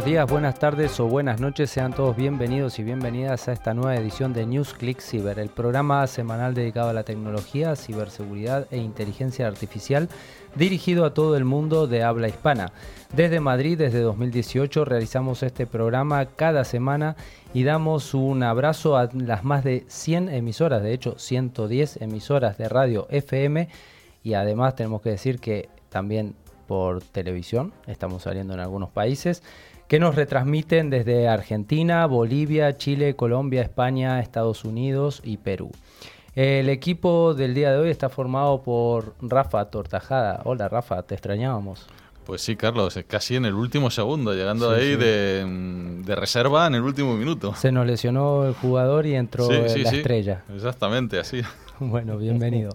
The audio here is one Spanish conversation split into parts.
Buenos días, buenas tardes o buenas noches, sean todos bienvenidos y bienvenidas a esta nueva edición de NewsClick Cyber, el programa semanal dedicado a la tecnología, ciberseguridad e inteligencia artificial dirigido a todo el mundo de habla hispana. Desde Madrid, desde 2018, realizamos este programa cada semana y damos un abrazo a las más de 100 emisoras, de hecho 110 emisoras de radio FM y además tenemos que decir que también por televisión, estamos saliendo en algunos países que nos retransmiten desde Argentina, Bolivia, Chile, Colombia, España, Estados Unidos y Perú. El equipo del día de hoy está formado por Rafa Tortajada. Hola Rafa, te extrañábamos. Pues sí, Carlos, casi en el último segundo, llegando ahí De, reserva en el último minuto. Se nos lesionó el jugador y entró la estrella. Exactamente, así. Bueno, bienvenido.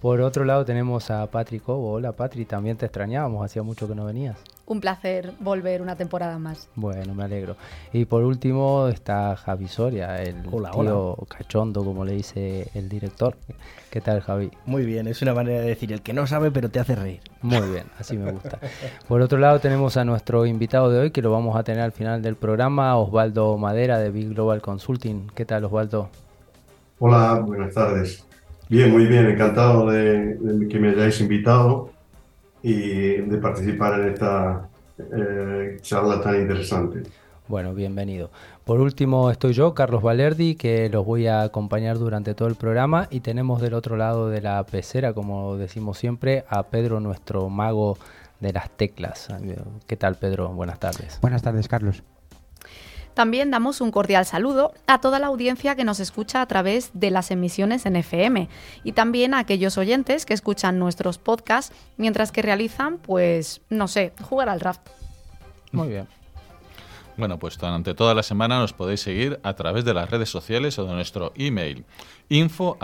Por otro lado tenemos a Patrick Hola Patrick, también te extrañábamos, hacía mucho que no venías un placer volver una temporada más. Bueno, me alegro. Y por último está Javi Soria, el tío cachondo, como le dice el director. ¿Qué tal, Javi? Muy bien, es una manera de decir el que no sabe pero te hace reír. Muy bien, así me gusta. por otro lado tenemos a nuestro invitado de hoy, que lo vamos a tener al final del programa, Osvaldo Madera de Big Global Consulting. ¿Qué tal, Osvaldo? Hola, buenas tardes. Bien, muy bien, encantado de que me hayáis invitado y de participar en esta eh, charla tan interesante. Bueno, bienvenido. Por último estoy yo, Carlos Valerdi, que los voy a acompañar durante todo el programa y tenemos del otro lado de la pecera, como decimos siempre, a Pedro, nuestro mago de las teclas. ¿Qué tal, Pedro? Buenas tardes. Buenas tardes, Carlos. También damos un cordial saludo a toda la audiencia que nos escucha a través de las emisiones en FM y también a aquellos oyentes que escuchan nuestros podcasts mientras que realizan, pues, no sé, jugar al draft. Muy bien. Bueno, pues durante toda la semana nos podéis seguir a través de las redes sociales o de nuestro email info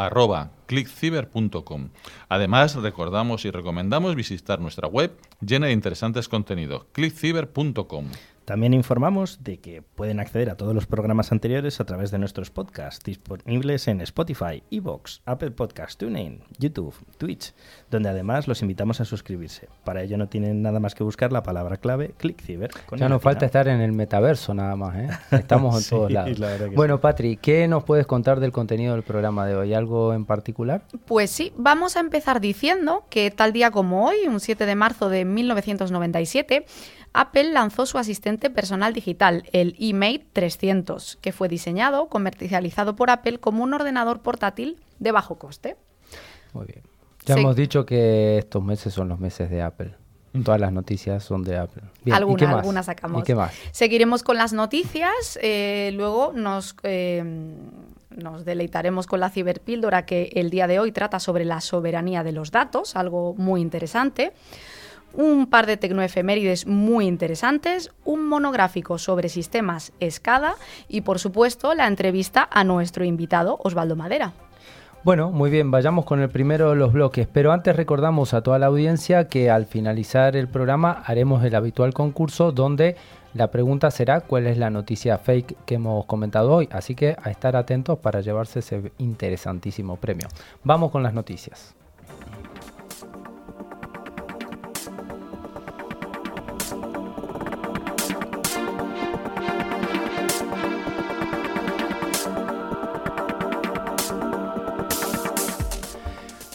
Además, recordamos y recomendamos visitar nuestra web llena de interesantes contenidos, clickciber.com. También informamos de que pueden acceder a todos los programas anteriores a través de nuestros podcasts disponibles en Spotify, Evox, Apple Podcasts, TuneIn, YouTube, Twitch, donde además los invitamos a suscribirse. Para ello no tienen nada más que buscar la palabra clave ClickCiber. Ya nos falta estar en el metaverso nada más, ¿eh? Estamos en todos lados. Bueno, Patri, ¿qué nos puedes contar del contenido del programa de hoy? ¿Algo en particular? Pues sí, vamos a empezar diciendo que tal día como hoy, un 7 de marzo de 1997, Apple lanzó su asistente personal digital, el eMate 300, que fue diseñado, comercializado por Apple como un ordenador portátil de bajo coste. Muy bien. Ya hemos dicho que estos meses son los meses de Apple. Todas las noticias son de Apple. algunas, algunas sacamos. Seguiremos con las noticias. Eh, luego nos, eh, nos deleitaremos con la ciberpíldora que el día de hoy trata sobre la soberanía de los datos, algo muy interesante un par de tecnoefemérides muy interesantes, un monográfico sobre sistemas SCADA y, por supuesto, la entrevista a nuestro invitado Osvaldo Madera. Bueno, muy bien, vayamos con el primero de los bloques, pero antes recordamos a toda la audiencia que al finalizar el programa haremos el habitual concurso donde la pregunta será cuál es la noticia fake que hemos comentado hoy, así que a estar atentos para llevarse ese interesantísimo premio. Vamos con las noticias.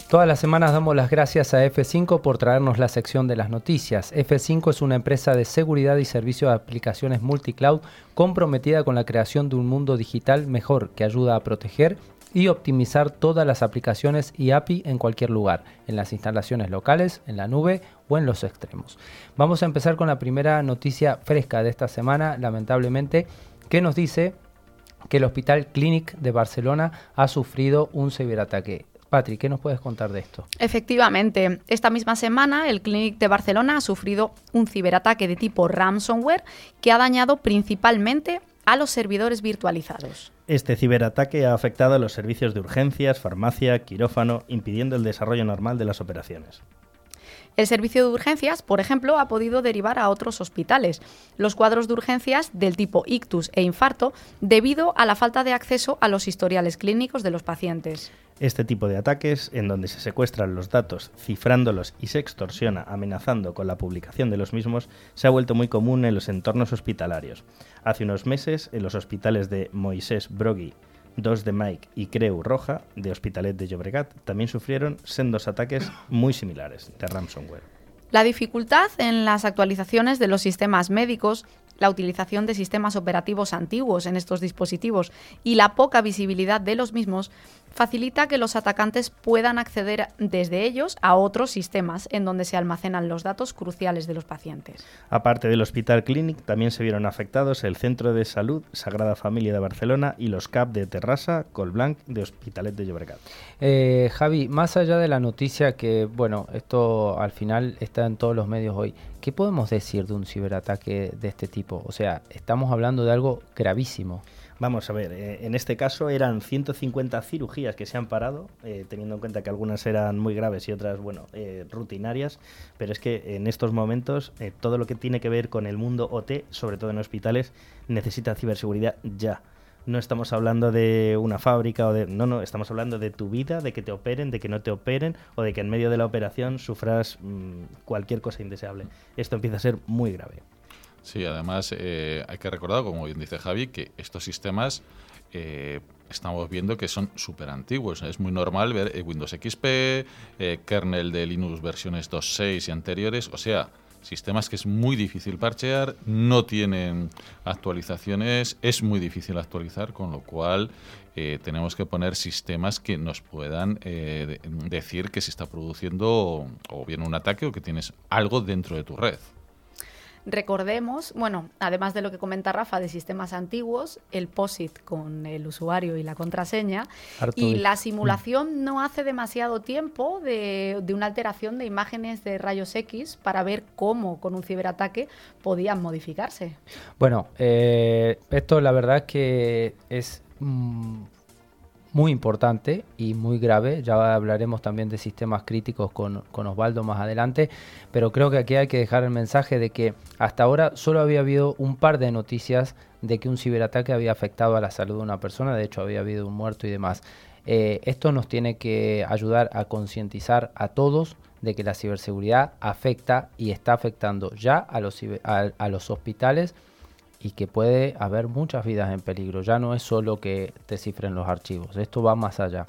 Todas las semanas damos las gracias a F5 por traernos la sección de las noticias. F5 es una empresa de seguridad y servicio de aplicaciones multicloud comprometida con la creación de un mundo digital mejor que ayuda a proteger y optimizar todas las aplicaciones y API en cualquier lugar, en las instalaciones locales, en la nube o en los extremos. Vamos a empezar con la primera noticia fresca de esta semana, lamentablemente, que nos dice que el Hospital Clínic de Barcelona ha sufrido un ciberataque. Patri, ¿qué nos puedes contar de esto? Efectivamente, esta misma semana el Clinic de Barcelona ha sufrido un ciberataque de tipo ransomware que ha dañado principalmente a los servidores virtualizados. Este ciberataque ha afectado a los servicios de urgencias, farmacia, quirófano, impidiendo el desarrollo normal de las operaciones. El servicio de urgencias, por ejemplo, ha podido derivar a otros hospitales los cuadros de urgencias del tipo ictus e infarto debido a la falta de acceso a los historiales clínicos de los pacientes. Este tipo de ataques, en donde se secuestran los datos, cifrándolos y se extorsiona amenazando con la publicación de los mismos, se ha vuelto muy común en los entornos hospitalarios. Hace unos meses, en los hospitales de Moisés Brogui, 2 de Mike y Creu Roja, de Hospitalet de Llobregat, también sufrieron sendos ataques muy similares de ransomware. La dificultad en las actualizaciones de los sistemas médicos la utilización de sistemas operativos antiguos en estos dispositivos y la poca visibilidad de los mismos facilita que los atacantes puedan acceder desde ellos a otros sistemas en donde se almacenan los datos cruciales de los pacientes. Aparte del Hospital Clinic, también se vieron afectados el Centro de Salud Sagrada Familia de Barcelona y los CAP de Terrassa, Colblanc de Hospitalet de Llobregat. Eh, Javi, más allá de la noticia que, bueno, esto al final está en todos los medios hoy, ¿qué podemos decir de un ciberataque de este tipo? O sea, estamos hablando de algo gravísimo. Vamos a ver, eh, en este caso eran 150 cirugías que se han parado, eh, teniendo en cuenta que algunas eran muy graves y otras, bueno, eh, rutinarias, pero es que en estos momentos todo lo que tiene que ver con el mundo OT, sobre todo en hospitales, necesita ciberseguridad ya. No estamos hablando de una fábrica o de... No, no, estamos hablando de tu vida, de que te operen, de que no te operen o de que en medio de la operación sufras mm, cualquier cosa indeseable. Esto empieza a ser muy grave. Sí, además eh, hay que recordar, como bien dice Javi, que estos sistemas eh, estamos viendo que son súper antiguos. Es muy normal ver eh, Windows XP, kernel de Linux versiones 2.6 y anteriores, o sea, sistemas que es muy difícil parchear, no tienen actualizaciones, es muy difícil actualizar, con lo cual tenemos que poner sistemas que nos puedan decir que se está produciendo o bien un ataque o que tienes algo dentro de tu red. Recordemos, bueno, además de lo que comenta Rafa de sistemas antiguos, el POSIT con el usuario y la contraseña. y la simulación no hace demasiado tiempo de, una alteración de imágenes de rayos X para ver cómo con un ciberataque podían modificarse. Bueno, eh, esto la verdad es que es... Mm, muy importante y muy grave. Ya hablaremos también de sistemas críticos con, Osvaldo más adelante, pero creo que aquí hay que dejar el mensaje de que hasta ahora solo había habido un par de noticias de que un ciberataque había afectado a la salud de una persona, de hecho había habido un muerto y demás. Eh, esto nos tiene que ayudar a concientizar a todos de que la ciberseguridad afecta y está afectando ya a los, a los hospitales y que puede haber muchas vidas en peligro. Ya no es solo que te cifren los archivos, esto va más allá.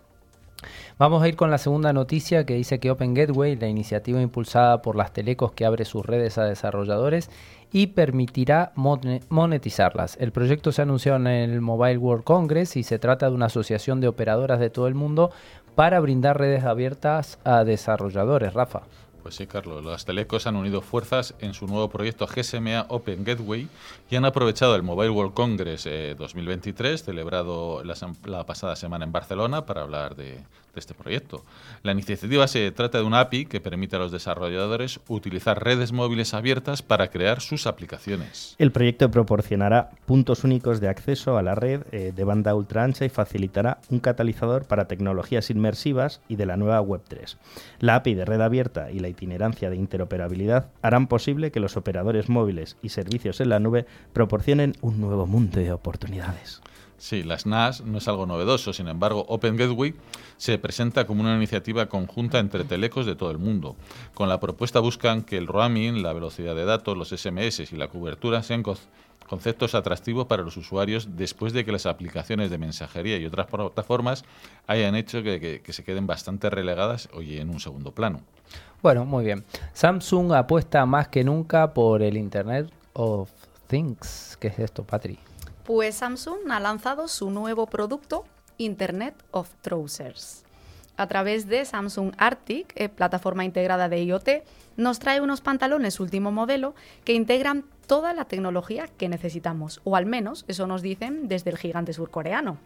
Vamos a ir con la segunda noticia que dice que Open Gateway, la iniciativa impulsada por las telecos que abre sus redes a desarrolladores y permitirá monetizarlas. El proyecto se anunció en el Mobile World Congress y se trata de una asociación de operadoras de todo el mundo para brindar redes abiertas a desarrolladores. Rafa. Pues sí, Carlos. Las telecos han unido fuerzas en su nuevo proyecto GSMA Open Gateway y han aprovechado el Mobile World Congress 2023, eh, celebrado la, pasada semana en Barcelona, para hablar de, este proyecto. La iniciativa se trata de una API que permite a los desarrolladores utilizar redes móviles abiertas para crear sus aplicaciones. El proyecto proporcionará puntos únicos de acceso a la red eh, de banda ultra ancha y facilitará un catalizador para tecnologías inmersivas y de la nueva Web3. La API de red abierta y la itinerancia de interoperabilidad harán posible que los operadores móviles y servicios en la nube proporcionen un nuevo mundo de oportunidades. Sí, las NAS no es algo novedoso, sin embargo, Open Gateway se presenta como una iniciativa conjunta entre telecos de todo el mundo. Con la propuesta buscan que el roaming, la velocidad de datos, los SMS y la cobertura sean conceptos atractivos para los usuarios después de que las aplicaciones de mensajería y otras plataformas hayan hecho que, se queden bastante relegadas hoy en un segundo plano. Bueno, muy bien. Samsung apuesta más que nunca por el Internet of Things. ¿Qué es esto, Patri? Pues Samsung ha lanzado su nuevo producto, Internet of Trousers. A través de Samsung Arctic, eh, plataforma integrada de IoT, nos trae unos pantalones último modelo que integran toda la tecnología que necesitamos, o al menos eso nos dicen desde el gigante surcoreano.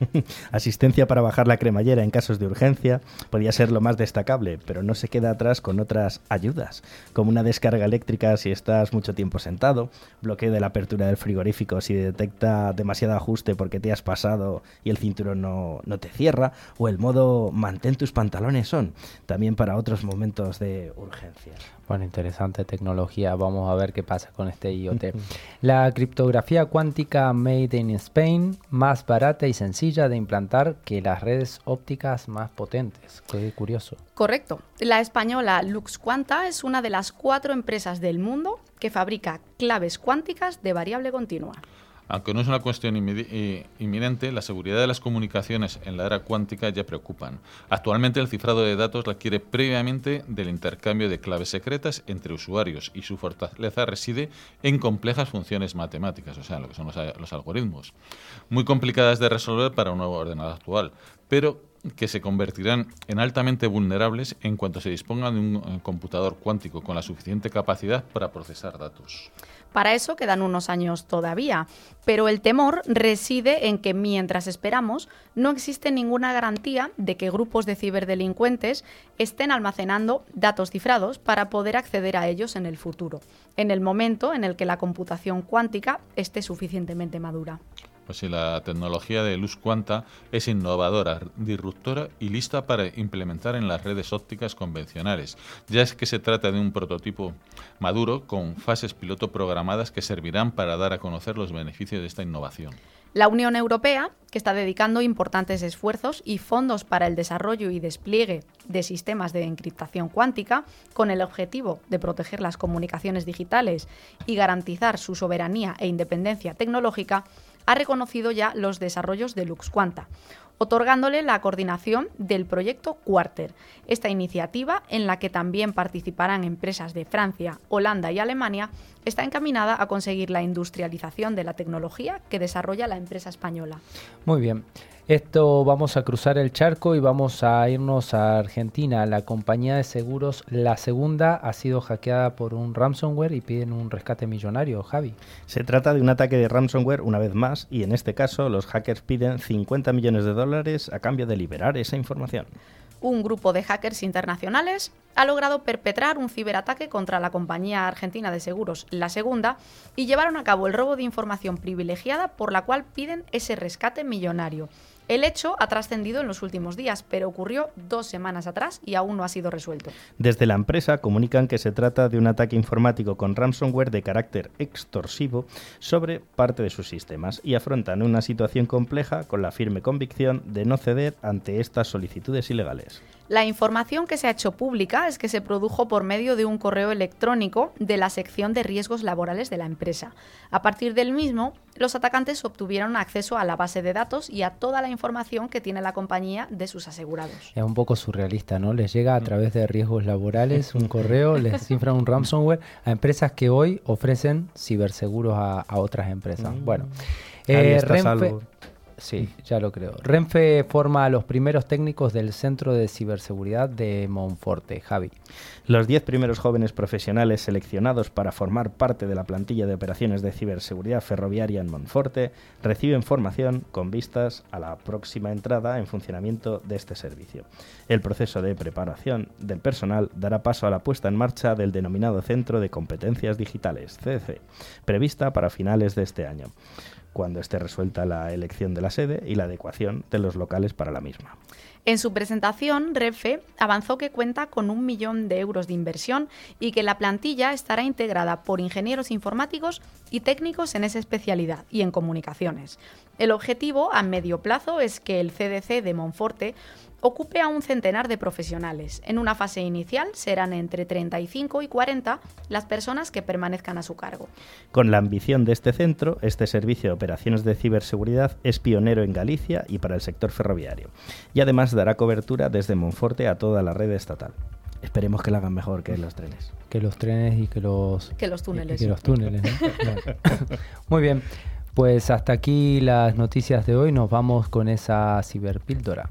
Asistencia para bajar la cremallera en casos de urgencia podría ser lo más destacable, pero no se queda atrás con otras ayudas, como una descarga eléctrica si estás mucho tiempo sentado, bloqueo de la apertura del frigorífico si detecta demasiado ajuste porque te has pasado y el cinturón no, no te cierra, o el modo mantén tus pantalones son, también para otros momentos de urgencia. Bueno, interesante tecnología. Vamos a ver qué pasa con este IoT. La criptografía cuántica Made in Spain, más barata y sencilla de implantar que las redes ópticas más potentes. Qué curioso. Correcto. La española LuxQuanta es una de las cuatro empresas del mundo que fabrica claves cuánticas de variable continua. Aunque no es una cuestión inminente, la seguridad de las comunicaciones en la era cuántica ya preocupan. Actualmente el cifrado de datos requiere previamente del intercambio de claves secretas entre usuarios y su fortaleza reside en complejas funciones matemáticas, o sea, lo que son los, los algoritmos, muy complicadas de resolver para un nuevo ordenador actual, pero que se convertirán en altamente vulnerables en cuanto se dispongan de un eh, computador cuántico con la suficiente capacidad para procesar datos. Para eso quedan unos años todavía, pero el temor reside en que mientras esperamos no existe ninguna garantía de que grupos de ciberdelincuentes estén almacenando datos cifrados para poder acceder a ellos en el futuro, en el momento en el que la computación cuántica esté suficientemente madura. Pues si la tecnología de luz cuanta es innovadora, disruptora y lista para implementar en las redes ópticas convencionales, ya es que se trata de un prototipo maduro con fases piloto programadas que servirán para dar a conocer los beneficios de esta innovación. La Unión Europea, que está dedicando importantes esfuerzos y fondos para el desarrollo y despliegue de sistemas de encriptación cuántica, con el objetivo de proteger las comunicaciones digitales y garantizar su soberanía e independencia tecnológica, ha reconocido ya los desarrollos de LuxQuanta, otorgándole la coordinación del proyecto Quarter. Esta iniciativa, en la que también participarán empresas de Francia, Holanda y Alemania, está encaminada a conseguir la industrialización de la tecnología que desarrolla la empresa española. Muy bien. Esto vamos a cruzar el charco y vamos a irnos a Argentina. La compañía de seguros, la segunda, ha sido hackeada por un ransomware y piden un rescate millonario. Javi. Se trata de un ataque de ransomware una vez más y en este caso los hackers piden 50 millones de dólares a cambio de liberar esa información un grupo de hackers internacionales ha logrado perpetrar un ciberataque contra la compañía argentina de seguros, la segunda, y llevaron a cabo el robo de información privilegiada por la cual piden ese rescate millonario. El hecho ha trascendido en los últimos días, pero ocurrió dos semanas atrás y aún no ha sido resuelto. Desde la empresa comunican que se trata de un ataque informático con ransomware de carácter extorsivo sobre parte de sus sistemas y afrontan una situación compleja con la firme convicción de no ceder ante estas solicitudes ilegales. La información que se ha hecho pública es que se produjo por medio de un correo electrónico de la sección de riesgos laborales de la empresa. A partir del mismo, los atacantes obtuvieron acceso a la base de datos y a toda la información que tiene la compañía de sus asegurados. Es un poco surrealista, ¿no? Les llega a través de riesgos laborales un correo, les cifran un ransomware a empresas que hoy ofrecen ciberseguros a, otras empresas. Mm. Bueno, eh, Sí, ya lo creo. Renfe forma a los primeros técnicos del Centro de Ciberseguridad de Monforte. Javi. Los 10 primeros jóvenes profesionales seleccionados para formar parte de la plantilla de operaciones de ciberseguridad ferroviaria en Monforte reciben formación con vistas a la próxima entrada en funcionamiento de este servicio. El proceso de preparación del personal dará paso a la puesta en marcha del denominado Centro de Competencias Digitales, CDC, prevista para finales de este año cuando esté resuelta la elección de la sede y la adecuación de los locales para la misma. En su presentación, Refe avanzó que cuenta con un millón de euros de inversión y que la plantilla estará integrada por ingenieros informáticos y técnicos en esa especialidad y en comunicaciones. El objetivo a medio plazo es que el CDC de Monforte ocupe a un centenar de profesionales. En una fase inicial serán entre 35 y 40 las personas que permanezcan a su cargo. Con la ambición de este centro, este servicio de operaciones de ciberseguridad es pionero en Galicia y para el sector ferroviario. Y además dará cobertura desde Monforte a toda la red estatal. Esperemos que lo hagan mejor que los trenes. Que los trenes y que los... Que los túneles. que los túneles, Muy bien. Pues hasta aquí las noticias de hoy. Nos vamos con esa ciberpíldora.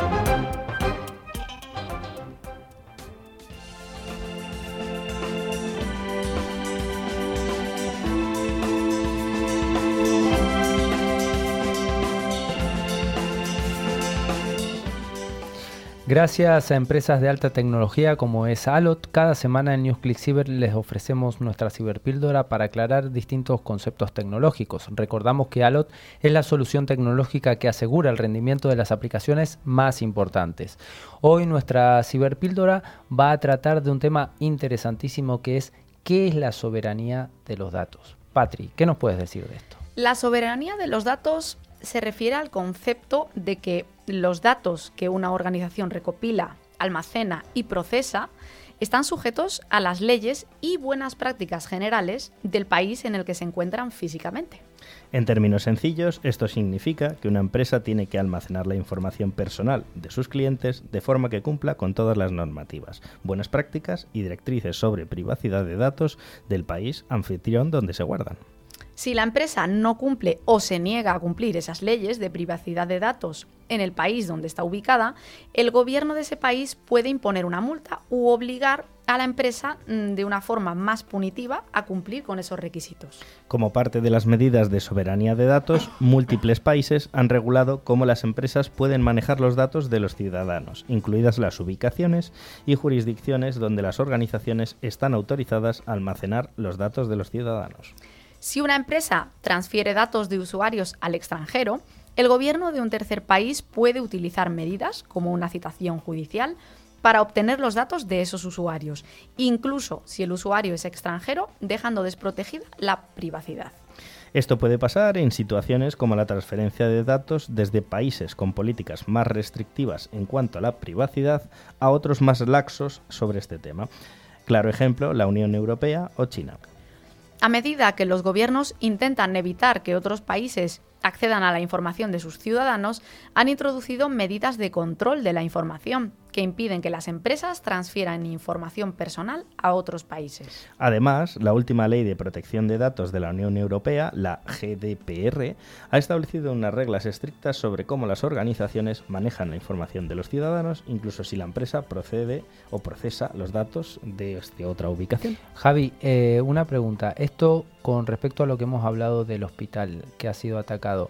Gracias a empresas de alta tecnología como es Alot, cada semana en NewsClick Cyber les ofrecemos nuestra ciberpíldora para aclarar distintos conceptos tecnológicos. Recordamos que Alot es la solución tecnológica que asegura el rendimiento de las aplicaciones más importantes. Hoy nuestra ciberpíldora va a tratar de un tema interesantísimo que es ¿qué es la soberanía de los datos? Patri, ¿qué nos puedes decir de esto? La soberanía de los datos se refiere al concepto de que los datos que una organización recopila, almacena y procesa están sujetos a las leyes y buenas prácticas generales del país en el que se encuentran físicamente. En términos sencillos, esto significa que una empresa tiene que almacenar la información personal de sus clientes de forma que cumpla con todas las normativas, buenas prácticas y directrices sobre privacidad de datos del país anfitrión donde se guardan. Si la empresa no cumple o se niega a cumplir esas leyes de privacidad de datos en el país donde está ubicada, el gobierno de ese país puede imponer una multa u obligar a la empresa mm, de una forma más punitiva a cumplir con esos requisitos. Como parte de las medidas de soberanía de datos, múltiples países han regulado cómo las empresas pueden manejar los datos de los ciudadanos, incluidas las ubicaciones y jurisdicciones donde las organizaciones están autorizadas a almacenar los datos de los ciudadanos. Si una empresa transfiere datos de usuarios al extranjero, el gobierno de un tercer país puede utilizar medidas, como una citación judicial, para obtener los datos de esos usuarios, incluso si el usuario es extranjero, dejando desprotegida la privacidad. Esto puede pasar en situaciones como la transferencia de datos desde países con políticas más restrictivas en cuanto a la privacidad a otros más laxos sobre este tema. Claro ejemplo, la Unión Europea o China. A medida que los gobiernos intentan evitar que otros países accedan a la información de sus ciudadanos, han introducido medidas de control de la información que impiden que las empresas transfieran información personal a otros países. Además, la última ley de protección de datos de la Unión Europea, la GDPR, ha establecido unas reglas estrictas sobre cómo las organizaciones manejan la información de los ciudadanos, incluso si la empresa procede o procesa los datos de, otra ubicación. Javi, eh, una pregunta. Esto con respecto a lo que hemos hablado del hospital que ha sido atacado.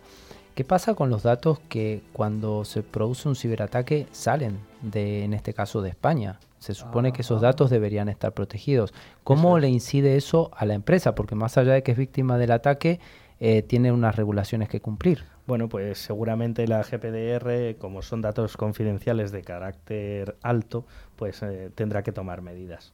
¿Qué pasa con los datos que cuando se produce un ciberataque salen de, en este caso, de España? Se supone que esos ah. datos deberían estar protegidos. ¿Cómo le incide eso a la empresa? Porque más allá de que es víctima del ataque, eh, tiene unas regulaciones que cumplir. Bueno, pues seguramente la GPDR, como son datos confidenciales de carácter alto, pues eh, tendrá que tomar medidas.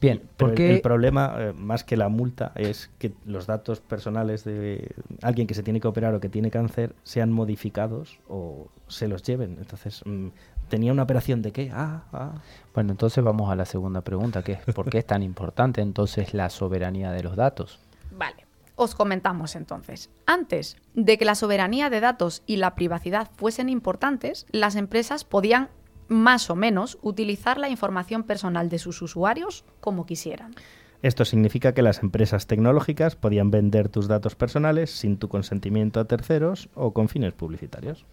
Bien, porque el, problema, eh, más que la multa, es que los datos personales de alguien que se tiene que operar o que tiene cáncer sean modificados o se los lleven. Entonces, mm, ¿tenía una operación de qué? Ah, ah. Bueno, entonces vamos a la segunda pregunta, que es ¿por qué es tan importante entonces la soberanía de los datos? Vale. Os comentamos entonces. Antes de que la soberanía de datos y la privacidad fuesen importantes, las empresas podían más o menos utilizar la información personal de sus usuarios como quisieran. Esto significa que las empresas tecnológicas podían vender tus datos personales sin tu consentimiento a terceros o con fines publicitarios.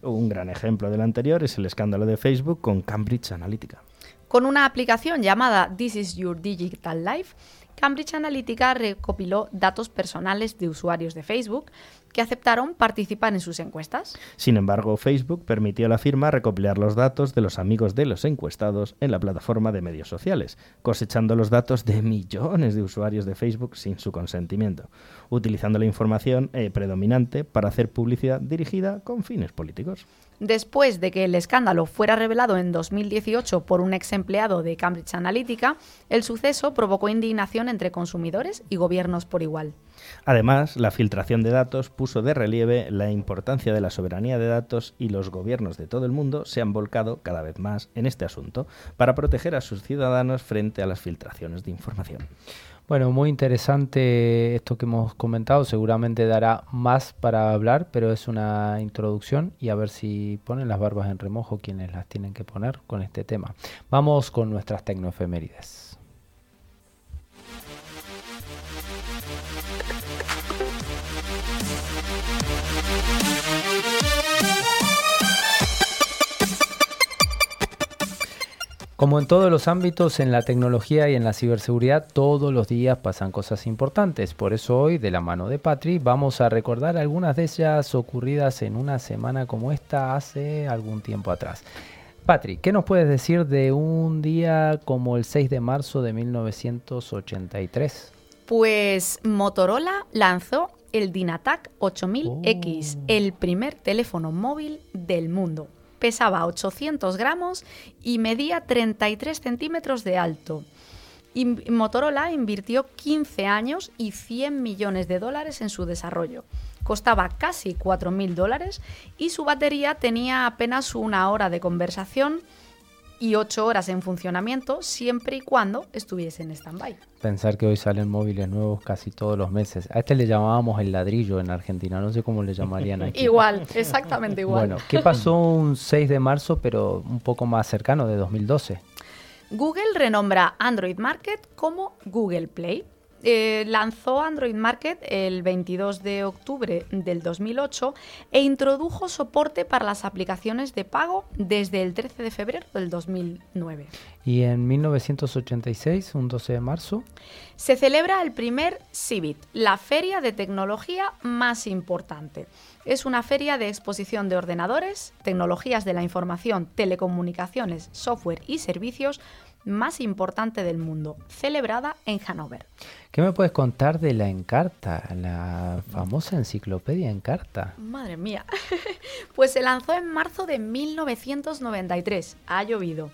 Un gran ejemplo del anterior es el escándalo de Facebook con Cambridge Analytica. Con una aplicación llamada This is Your Digital Life, Cambridge Analytica recopiló datos personales de usuarios de Facebook que aceptaron participar en sus encuestas. Sin embargo, Facebook permitió a la firma recopilar los datos de los amigos de los encuestados en la plataforma de medios sociales, cosechando los datos de millones de usuarios de Facebook sin su consentimiento, utilizando la información eh, predominante para hacer publicidad dirigida con fines políticos. Después de que el escándalo fuera revelado en 2018 por un ex empleado de Cambridge Analytica, el suceso provocó indignación entre consumidores y gobiernos por igual. Además, la filtración de datos puso de relieve la importancia de la soberanía de datos y los gobiernos de todo el mundo se han volcado cada vez más en este asunto para proteger a sus ciudadanos frente a las filtraciones de información. Bueno, muy interesante esto que hemos comentado. Seguramente dará más para hablar, pero es una introducción y a ver si ponen las barbas en remojo quienes las tienen que poner con este tema. Vamos con nuestras tecnoefemérides. Como en todos los ámbitos, en la tecnología y en la ciberseguridad, todos los días pasan cosas importantes. Por eso hoy, de la mano de Patri, vamos a recordar algunas de ellas ocurridas en una semana como esta hace algún tiempo atrás. Patri, ¿qué nos puedes decir de un día como el 6 de marzo de 1983? Pues Motorola lanzó el Dynatac 8000X, el primer teléfono móvil del mundo pesaba 800 gramos y medía 33 centímetros de alto. Motorola invirtió 15 años y 100 millones de dólares en su desarrollo. Costaba casi 4.000 dólares y su batería tenía apenas una hora de conversación y 8 horas en funcionamiento siempre y cuando estuviese en stand-by. Pensar que hoy salen móviles nuevos casi todos los meses. A este le llamábamos el ladrillo en Argentina, no sé cómo le llamarían aquí. igual, exactamente igual. Bueno, ¿qué pasó un 6 de marzo, pero un poco más cercano, de 2012? Google renombra Android Market como Google Play eh, lanzó Android Market el 22 de octubre del 2008 e introdujo soporte para las aplicaciones de pago desde el 13 de febrero del 2009. Y en 1986, un 12 de marzo, se celebra el primer CIBIT, la feria de tecnología más importante. Es una feria de exposición de ordenadores, tecnologías de la información, telecomunicaciones, software y servicios más importante del mundo, celebrada en Hannover. ¿Qué me puedes contar de la Encarta, la famosa enciclopedia Encarta? Madre mía. pues se lanzó en marzo de 1993. Ha llovido.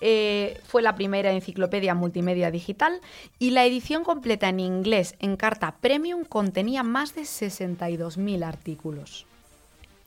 Eh, fue la primera enciclopedia multimedia digital y la edición completa en inglés en carta premium contenía más de 62.000 artículos.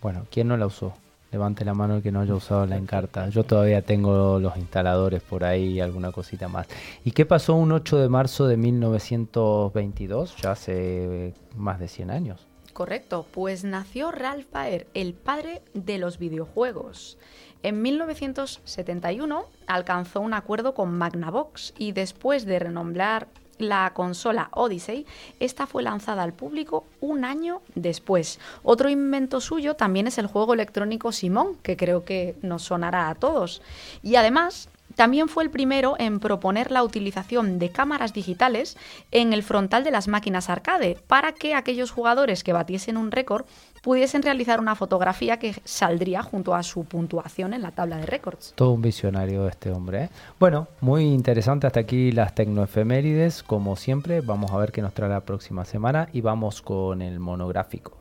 Bueno, ¿quién no la usó? Levante la mano el que no haya usado la Encarta. Yo todavía tengo los instaladores por ahí y alguna cosita más. ¿Y qué pasó un 8 de marzo de 1922? Ya hace más de 100 años. Correcto, pues nació Ralph Baer, el padre de los videojuegos. En 1971 alcanzó un acuerdo con Magnavox y después de renombrar la consola Odyssey, esta fue lanzada al público un año después. Otro invento suyo también es el juego electrónico Simón, que creo que nos sonará a todos. Y además, también fue el primero en proponer la utilización de cámaras digitales en el frontal de las máquinas arcade para que aquellos jugadores que batiesen un récord pudiesen realizar una fotografía que saldría junto a su puntuación en la tabla de récords. Todo un visionario este hombre. ¿eh? Bueno, muy interesante hasta aquí las tecnoefemérides. Como siempre, vamos a ver qué nos trae la próxima semana y vamos con el monográfico.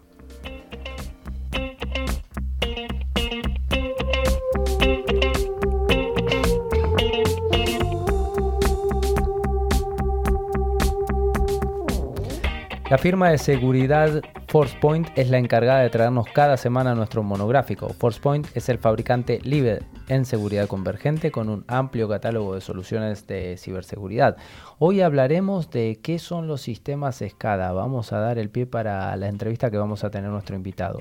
La firma de seguridad ForcePoint es la encargada de traernos cada semana nuestro monográfico. ForcePoint es el fabricante líder en seguridad convergente con un amplio catálogo de soluciones de ciberseguridad. Hoy hablaremos de qué son los sistemas SCADA. Vamos a dar el pie para la entrevista que vamos a tener nuestro invitado.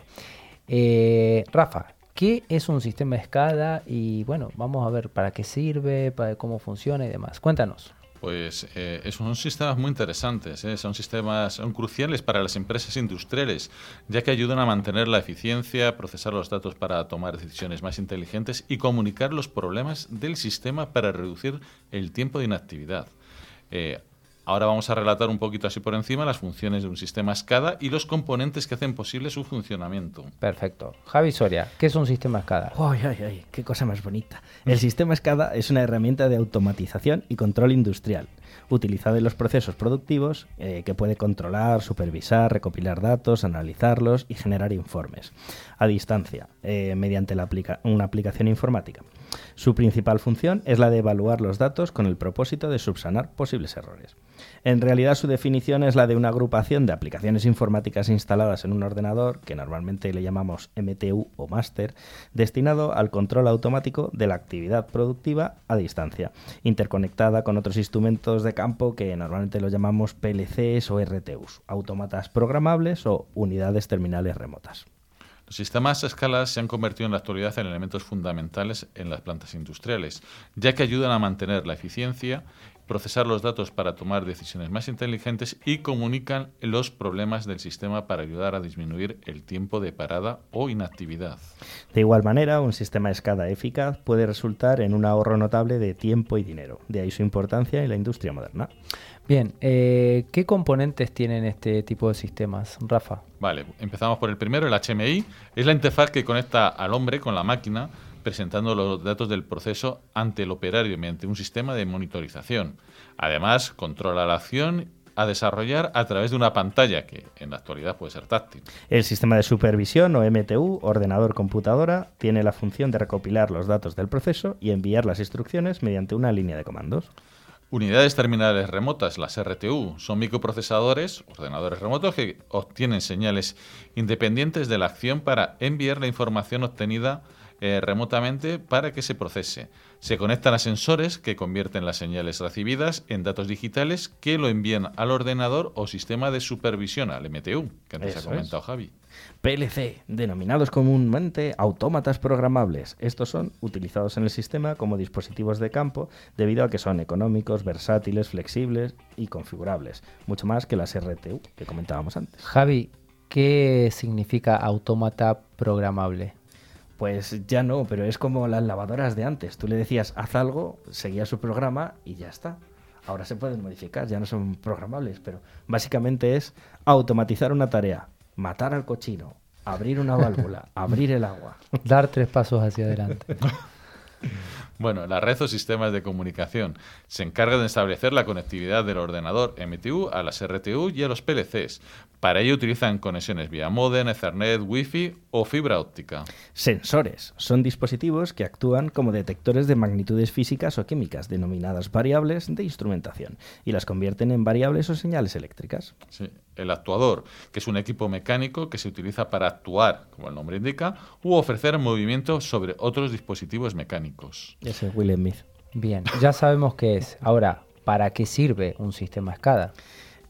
Eh, Rafa, ¿qué es un sistema SCADA? Y bueno, vamos a ver para qué sirve, cómo funciona y demás. Cuéntanos. Pues eh, son sistemas muy interesantes, ¿eh? son sistemas son cruciales para las empresas industriales, ya que ayudan a mantener la eficiencia, procesar los datos para tomar decisiones más inteligentes y comunicar los problemas del sistema para reducir el tiempo de inactividad. Eh, Ahora vamos a relatar un poquito así por encima las funciones de un sistema SCADA y los componentes que hacen posible su funcionamiento. Perfecto. Javi Soria, ¿qué es un sistema SCADA? ¡Ay, ay, ay! ¡Qué cosa más bonita! El sistema SCADA es una herramienta de automatización y control industrial utilizada en los procesos productivos eh, que puede controlar, supervisar, recopilar datos, analizarlos y generar informes a distancia eh, mediante una aplicación informática. Su principal función es la de evaluar los datos con el propósito de subsanar posibles errores. En realidad su definición es la de una agrupación de aplicaciones informáticas instaladas en un ordenador, que normalmente le llamamos MTU o Master, destinado al control automático de la actividad productiva a distancia, interconectada con otros instrumentos de campo que normalmente los llamamos PLCs o RTUs, autómatas programables o unidades terminales remotas. Los sistemas a escala se han convertido en la actualidad en elementos fundamentales en las plantas industriales, ya que ayudan a mantener la eficiencia, procesar los datos para tomar decisiones más inteligentes y comunican los problemas del sistema para ayudar a disminuir el tiempo de parada o inactividad. De igual manera, un sistema SCADA eficaz puede resultar en un ahorro notable de tiempo y dinero, de ahí su importancia en la industria moderna. Bien, eh, ¿qué componentes tienen este tipo de sistemas, Rafa? Vale, empezamos por el primero, el HMI. Es la interfaz que conecta al hombre con la máquina, presentando los datos del proceso ante el operario mediante un sistema de monitorización. Además, controla la acción a desarrollar a través de una pantalla que en la actualidad puede ser táctil. El sistema de supervisión o MTU, ordenador computadora, tiene la función de recopilar los datos del proceso y enviar las instrucciones mediante una línea de comandos. Unidades terminales remotas, las RTU, son microprocesadores, ordenadores remotos que obtienen señales independientes de la acción para enviar la información obtenida eh, remotamente para que se procese. Se conectan a sensores que convierten las señales recibidas en datos digitales que lo envían al ordenador o sistema de supervisión, al MTU, que antes ha comentado Javi. PLC, denominados comúnmente autómatas programables. Estos son utilizados en el sistema como dispositivos de campo debido a que son económicos, versátiles, flexibles y configurables, mucho más que las RTU que comentábamos antes. Javi, ¿qué significa autómata programable? Pues ya no, pero es como las lavadoras de antes. Tú le decías, haz algo, seguía su programa y ya está. Ahora se pueden modificar, ya no son programables, pero básicamente es automatizar una tarea, matar al cochino, abrir una válvula, abrir el agua. Dar tres pasos hacia adelante. Bueno, la red o sistemas de comunicación se encarga de establecer la conectividad del ordenador MTU a las RTU y a los PLCs. Para ello utilizan conexiones vía modem, Ethernet, Wi-Fi o fibra óptica. Sensores son dispositivos que actúan como detectores de magnitudes físicas o químicas, denominadas variables de instrumentación, y las convierten en variables o señales eléctricas. Sí el actuador, que es un equipo mecánico que se utiliza para actuar, como el nombre indica, u ofrecer movimiento sobre otros dispositivos mecánicos. Ese es Will Smith. Bien, ya sabemos qué es. Ahora, ¿para qué sirve un sistema SCADA?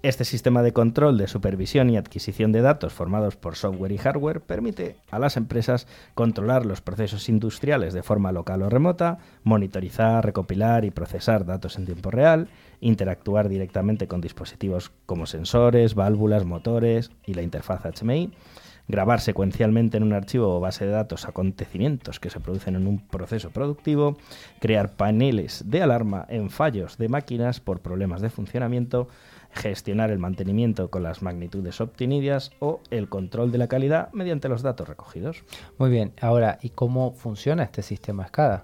Este sistema de control de supervisión y adquisición de datos formados por software y hardware permite a las empresas controlar los procesos industriales de forma local o remota, monitorizar, recopilar y procesar datos en tiempo real, interactuar directamente con dispositivos como sensores, válvulas, motores y la interfaz HMI, grabar secuencialmente en un archivo o base de datos acontecimientos que se producen en un proceso productivo, crear paneles de alarma en fallos de máquinas por problemas de funcionamiento, gestionar el mantenimiento con las magnitudes obtenidas o el control de la calidad mediante los datos recogidos. Muy bien, ahora, ¿y cómo funciona este sistema SCADA?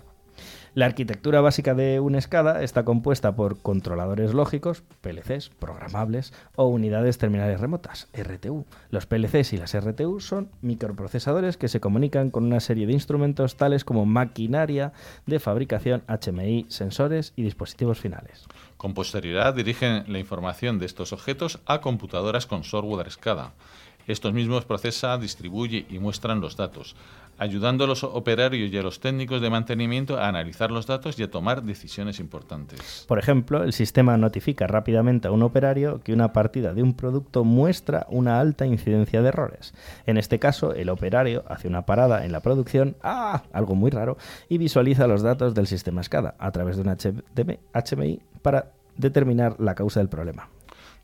La arquitectura básica de una SCADA está compuesta por controladores lógicos, PLCs, programables o unidades terminales remotas, RTU. Los PLCs y las RTU son microprocesadores que se comunican con una serie de instrumentos tales como maquinaria de fabricación, HMI, sensores y dispositivos finales. Con posterioridad dirigen la información de estos objetos a computadoras con software SCADA. Estos mismos procesa, distribuye y muestran los datos ayudando a los operarios y a los técnicos de mantenimiento a analizar los datos y a tomar decisiones importantes. Por ejemplo, el sistema notifica rápidamente a un operario que una partida de un producto muestra una alta incidencia de errores. En este caso, el operario hace una parada en la producción, ¡ah! algo muy raro, y visualiza los datos del sistema SCADA a través de un HMI para determinar la causa del problema.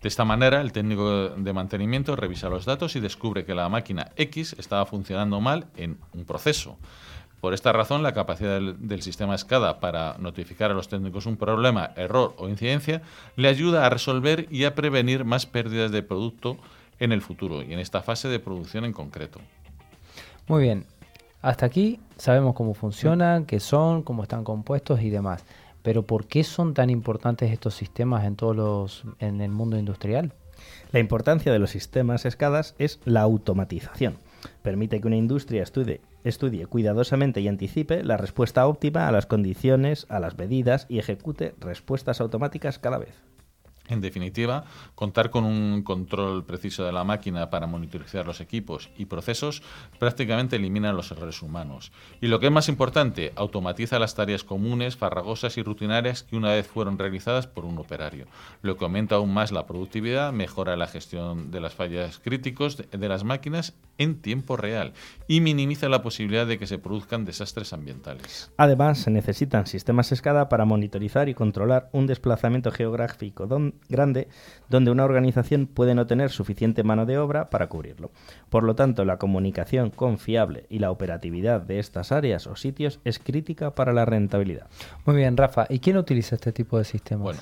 De esta manera, el técnico de mantenimiento revisa los datos y descubre que la máquina X estaba funcionando mal en un proceso. Por esta razón, la capacidad del, sistema SCADA para notificar a los técnicos un problema, error o incidencia le ayuda a resolver y a prevenir más pérdidas de producto en el futuro y en esta fase de producción en concreto. Muy bien, hasta aquí sabemos cómo funcionan, qué son, cómo están compuestos y demás. Pero ¿por qué son tan importantes estos sistemas en todos los en el mundo industrial? La importancia de los sistemas escadas es la automatización. Permite que una industria estudie, estudie cuidadosamente y anticipe la respuesta óptima a las condiciones, a las medidas y ejecute respuestas automáticas cada vez. En definitiva, contar con un control preciso de la máquina para monitorizar los equipos y procesos prácticamente elimina los errores humanos. Y lo que es más importante, automatiza las tareas comunes, farragosas y rutinarias que una vez fueron realizadas por un operario, lo que aumenta aún más la productividad, mejora la gestión de las fallas críticos de las máquinas en tiempo real y minimiza la posibilidad de que se produzcan desastres ambientales. Además, se necesitan sistemas SCADA para monitorizar y controlar un desplazamiento geográfico grande donde una organización puede no tener suficiente mano de obra para cubrirlo. Por lo tanto, la comunicación confiable y la operatividad de estas áreas o sitios es crítica para la rentabilidad. Muy bien, Rafa. ¿Y quién utiliza este tipo de sistemas? Bueno,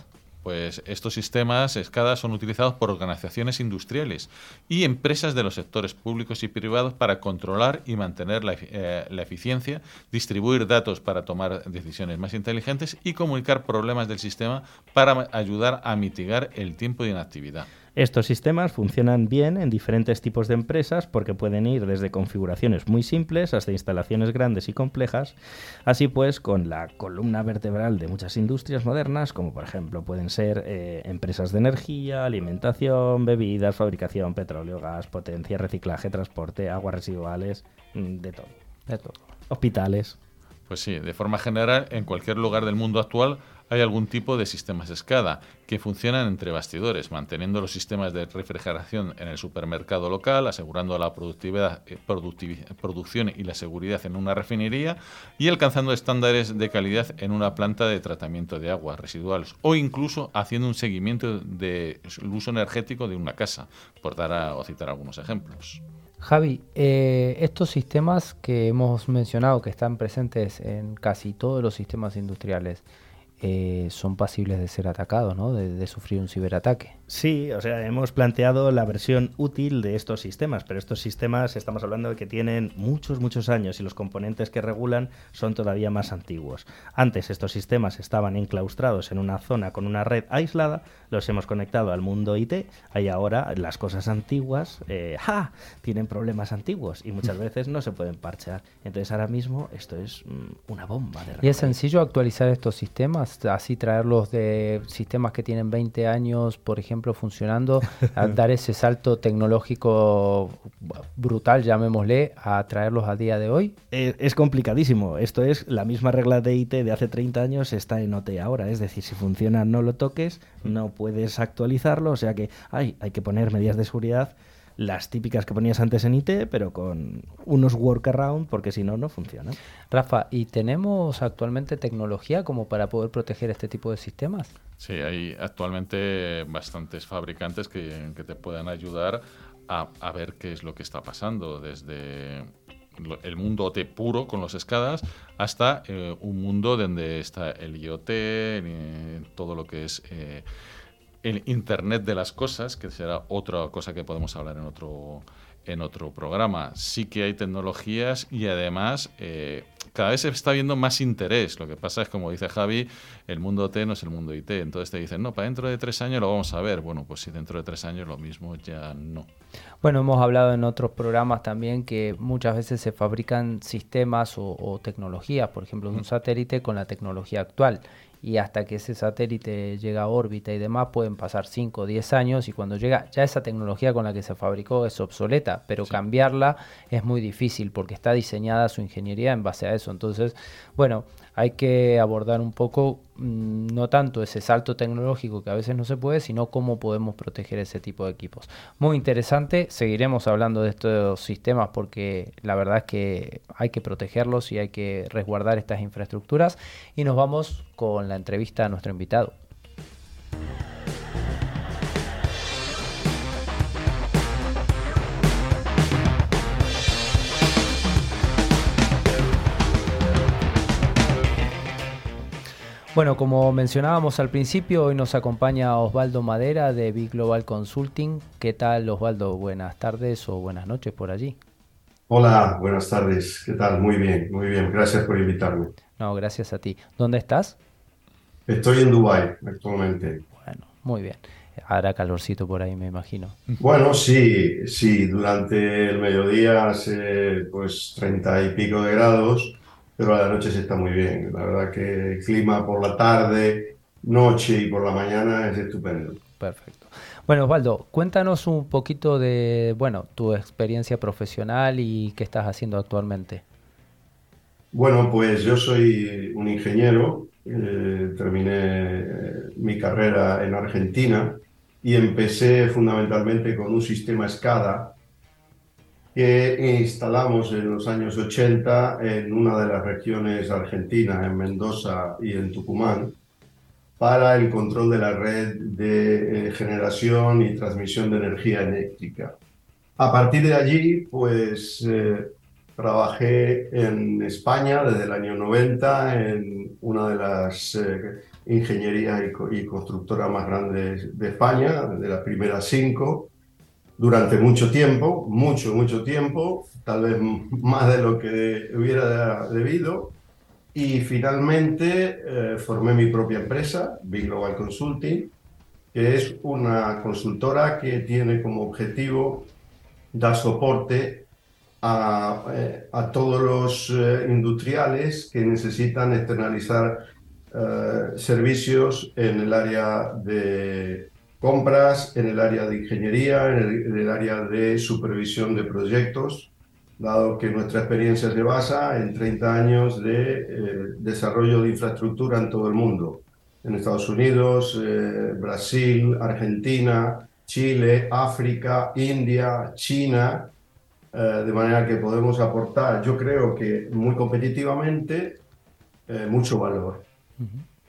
pues estos sistemas SCADA son utilizados por organizaciones industriales y empresas de los sectores públicos y privados para controlar y mantener la, eh, la, eficiencia, distribuir datos para tomar decisiones más inteligentes y comunicar problemas del sistema para ayudar a mitigar el tiempo de inactividad. Estos sistemas funcionan bien en diferentes tipos de empresas porque pueden ir desde configuraciones muy simples hasta instalaciones grandes y complejas, así pues con la columna vertebral de muchas industrias modernas, como por ejemplo pueden ser eh, empresas de energía, alimentación, bebidas, fabricación, petróleo, gas, potencia, reciclaje, transporte, aguas residuales, mm, de todo. De todo. Hospitales. Pues sí, de forma general, en cualquier lugar del mundo actual hay algún tipo de sistemas SCADA que funcionan entre bastidores, manteniendo los sistemas de refrigeración en el supermercado local, asegurando la productividad, eh, producción y la seguridad en una refinería y alcanzando estándares de calidad en una planta de tratamiento de aguas residuales o incluso haciendo un seguimiento del uso energético de una casa, por dar a, o citar algunos ejemplos. Javi, eh, estos sistemas que hemos mencionado que están presentes en casi todos los sistemas industriales, eh, son pasibles de ser atacados, ¿no? de, sufrir un ciberataque. Sí, o sea, hemos planteado la versión útil de estos sistemas, pero estos sistemas estamos hablando de que tienen muchos, muchos años y los componentes que regulan son todavía más antiguos. Antes estos sistemas estaban enclaustrados en una zona con una red aislada, los hemos conectado al mundo IT, y ahora las cosas antiguas, eh, ¡ja! tienen problemas antiguos y muchas veces no se pueden parchear. Entonces ahora mismo esto es mm, una bomba de ¿Y es sencillo actualizar estos sistemas? así traerlos de sistemas que tienen 20 años, por ejemplo, funcionando, dar ese salto tecnológico brutal, llamémosle, a traerlos a día de hoy? Eh, es complicadísimo. Esto es la misma regla de IT de hace 30 años está en OT ahora. Es decir, si funciona no lo toques, no puedes actualizarlo, o sea que hay, hay que poner medidas de seguridad las típicas que ponías antes en IT, pero con unos workaround, porque si no, no funciona. Rafa, ¿y tenemos actualmente tecnología como para poder proteger este tipo de sistemas? Sí, hay actualmente bastantes fabricantes que, te puedan ayudar a, ver qué es lo que está pasando, desde el mundo OT puro con los escadas hasta eh, un mundo donde está el IoT, todo lo que es... Eh, el Internet de las cosas, que será otra cosa que podemos hablar en otro, en otro programa. Sí que hay tecnologías y además eh, cada vez se está viendo más interés. Lo que pasa es, como dice Javi, el mundo T no es el mundo IT. Entonces te dicen, no, para dentro de tres años lo vamos a ver. Bueno, pues si dentro de tres años lo mismo ya no. Bueno, hemos hablado en otros programas también que muchas veces se fabrican sistemas o, o tecnologías, por ejemplo, un satélite con la tecnología actual y hasta que ese satélite llega a órbita y demás pueden pasar 5 o 10 años y cuando llega ya esa tecnología con la que se fabricó es obsoleta, pero cambiarla es muy difícil porque está diseñada su ingeniería en base a eso. Entonces, bueno, hay que abordar un poco mm, no tanto ese salto tecnológico que a veces no se puede, sino cómo podemos proteger ese tipo de equipos. Muy interesante, seguiremos hablando de estos sistemas porque la verdad es que hay que protegerlos y hay que resguardar estas infraestructuras y nos vamos con la entrevista a nuestro invitado. Bueno, como mencionábamos al principio, hoy nos acompaña Osvaldo Madera de Big Global Consulting. ¿Qué tal, Osvaldo? Buenas tardes o buenas noches por allí. Hola, buenas tardes. ¿Qué tal? Muy bien, muy bien. Gracias por invitarme. No, gracias a ti. ¿Dónde estás? Estoy en Dubái actualmente. Bueno, muy bien. Hará calorcito por ahí, me imagino. Bueno, sí, sí. Durante el mediodía hace pues treinta y pico de grados pero a la noche se está muy bien. La verdad que el clima por la tarde noche y por la mañana es estupendo. Perfecto. Bueno, Osvaldo, cuéntanos un poquito de, bueno, tu experiencia profesional y qué estás haciendo actualmente. Bueno, pues yo soy un ingeniero, eh, terminé mi carrera en Argentina y empecé fundamentalmente con un sistema SCADA que instalamos en los años 80 en una de las regiones argentinas, en Mendoza y en Tucumán, para el control de la red de eh, generación y transmisión de energía eléctrica. A partir de allí, pues eh, trabajé en España desde el año 90 en una de las eh, ingenierías y, y, constructoras más grandes de España, de las primeras cinco, durante mucho tiempo, mucho, mucho tiempo, tal vez más de lo que hubiera debido. Y finalmente eh, formé mi propia empresa, Big Global Consulting, que es una consultora que tiene como objetivo dar soporte a, eh, a todos los eh, industriales que necesitan externalizar servicios en el área de compras, en el área de ingeniería, en el, área de supervisión de proyectos, dado que nuestra experiencia se basa en 30 años de eh, desarrollo de infraestructura en todo el mundo, en Estados Unidos, eh, Brasil, Argentina, Chile, África, India, China, eh, de manera que podemos aportar, yo creo que muy competitivamente, mucho valor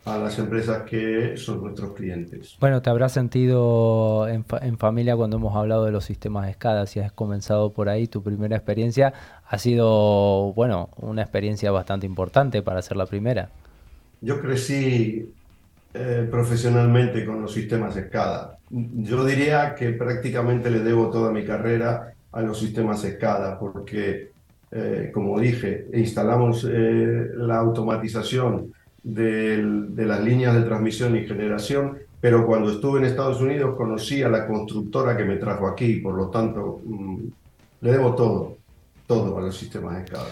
a las empresas que son nuestros clientes. Bueno, te habrás sentido en, familia cuando hemos hablado de los sistemas SCADA, si has comenzado por ahí, tu primera experiencia ha sido, bueno, una experiencia bastante importante para ser la primera. Yo crecí eh, profesionalmente con los sistemas SCADA. Yo diría que prácticamente le debo toda mi carrera a los sistemas SCADA, porque, eh, como dije, instalamos eh, la automatización de, las líneas de transmisión y generación, pero cuando estuve en Estados Unidos conocí a la constructora que me trajo aquí, por lo tanto mm, le debo todo, todo a los sistemas de escala.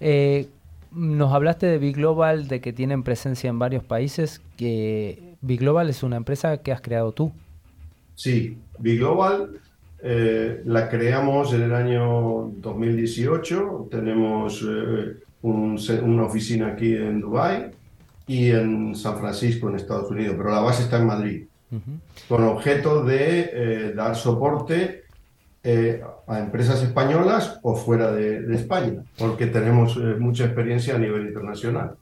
Eh, nos hablaste de Big Global, de que tienen presencia en varios países, que Big Global es una empresa que has creado tú. Sí, Big Global eh, la creamos en el año 2018, tenemos eh, una oficina aquí en Dubai y en San Francisco, en Estados Unidos, pero la base está en Madrid, con objeto de eh, dar soporte eh, a empresas españolas o fuera de, España, porque tenemos eh, mucha experiencia a nivel internacional.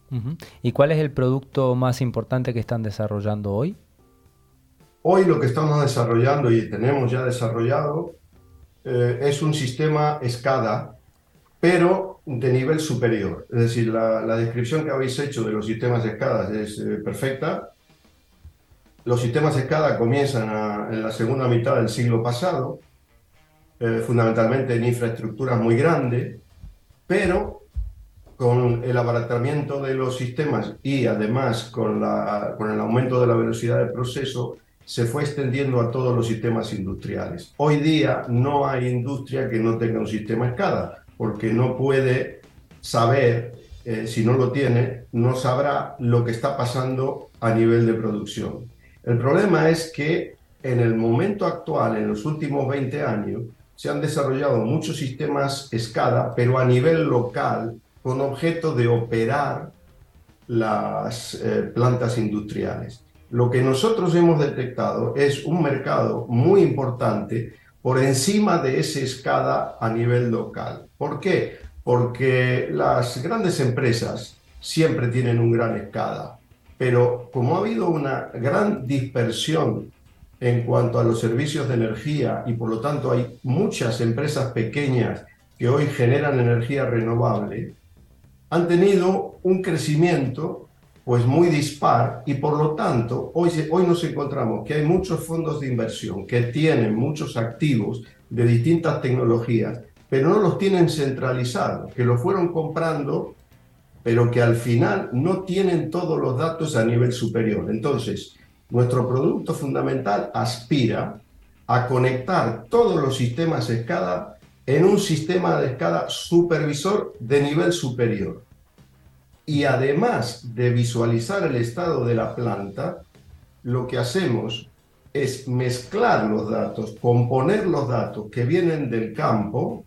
¿Y cuál es el producto más importante que están desarrollando hoy? Hoy lo que estamos desarrollando y tenemos ya desarrollado es un sistema SCADA, pero de nivel superior. Es decir, la, descripción que habéis hecho de los sistemas escadas es eh, perfecta. Los sistemas escada comienzan en la segunda mitad del siglo pasado, eh, fundamentalmente en infraestructuras muy grandes, pero con el abaratamiento de los sistemas y además con, la, con el aumento de la velocidad del proceso, se fue extendiendo a todos los sistemas industriales. Hoy día no hay industria que no tenga un sistema escada porque no puede saber, eh, si no lo tiene, no sabrá lo que está pasando a nivel de producción. El problema es que en el momento actual, en los últimos 20 años, se han desarrollado muchos sistemas SCADA, pero a nivel local, con objeto de operar las eh, plantas industriales. Lo que nosotros hemos detectado es un mercado muy importante por encima de ese SCADA a nivel local. ¿Por qué? Porque las grandes empresas siempre tienen un gran escala, pero como ha habido una gran dispersión en cuanto a los servicios de energía y por lo tanto hay muchas empresas pequeñas que hoy generan energía renovable, han tenido un crecimiento pues muy dispar y por lo tanto hoy, hoy nos encontramos que hay muchos fondos de inversión que tienen muchos activos de distintas tecnologías pero no los tienen centralizados, que lo fueron comprando, pero que al final no tienen todos los datos a nivel superior. Entonces, nuestro producto fundamental aspira a conectar todos los sistemas de escala en un sistema de escala supervisor de nivel superior. Y además de visualizar el estado de la planta, lo que hacemos es mezclar los datos, componer los datos que vienen del campo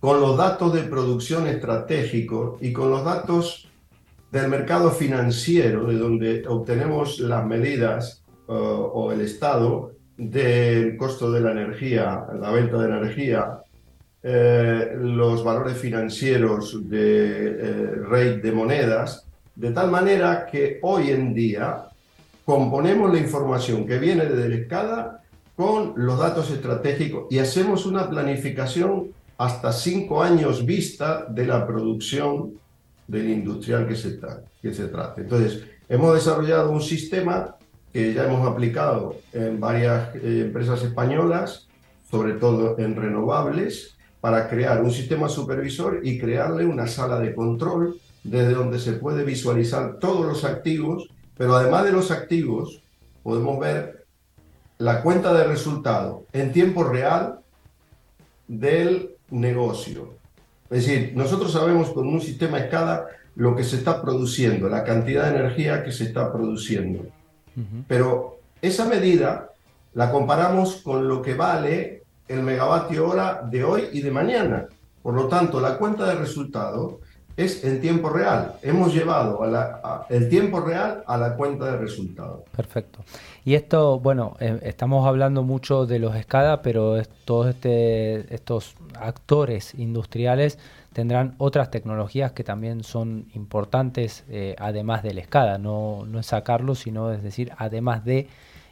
con los datos de producción estratégico y con los datos del mercado financiero, de donde obtenemos las medidas uh, o el estado del costo de la energía, la venta de energía, eh, los valores financieros de eh, rate de monedas, de tal manera que hoy en día componemos la información que viene de la escala con los datos estratégicos y hacemos una planificación hasta cinco años vista de la producción del industrial que se, que se trate. Entonces, hemos desarrollado un sistema que ya hemos aplicado en varias eh, empresas españolas, sobre todo en renovables, para crear un sistema supervisor y crearle una sala de control desde donde se puede visualizar todos los activos, pero además de los activos, podemos ver la cuenta de resultado en tiempo real del negocio. Es decir, nosotros sabemos con un sistema escala lo que se está produciendo, la cantidad de energía que se está produciendo. Pero esa medida la comparamos con lo que vale el megavatio hora de hoy y de mañana. Por lo tanto, la cuenta de resultado es en tiempo real. Hemos llevado el tiempo real a la cuenta de resultado. Perfecto. Y esto, bueno, eh, estamos hablando mucho de los SCADA, pero todos este, estos actores industriales tendrán otras tecnologías que también son importantes, eh, además del SCADA. No, no es sacarlo, sino es decir, además de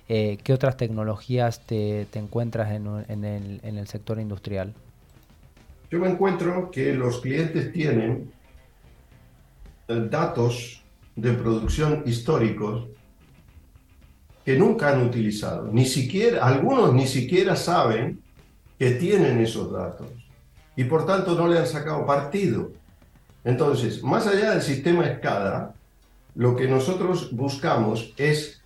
eh, qué otras tecnologías te, encuentras en, en, el, en el sector industrial. Yo me encuentro que los clientes tienen datos de producción históricos que nunca han utilizado. Ni siquiera, algunos ni siquiera saben que tienen esos datos y por tanto no le han sacado partido. Entonces, más allá del sistema SCADA, lo que nosotros buscamos es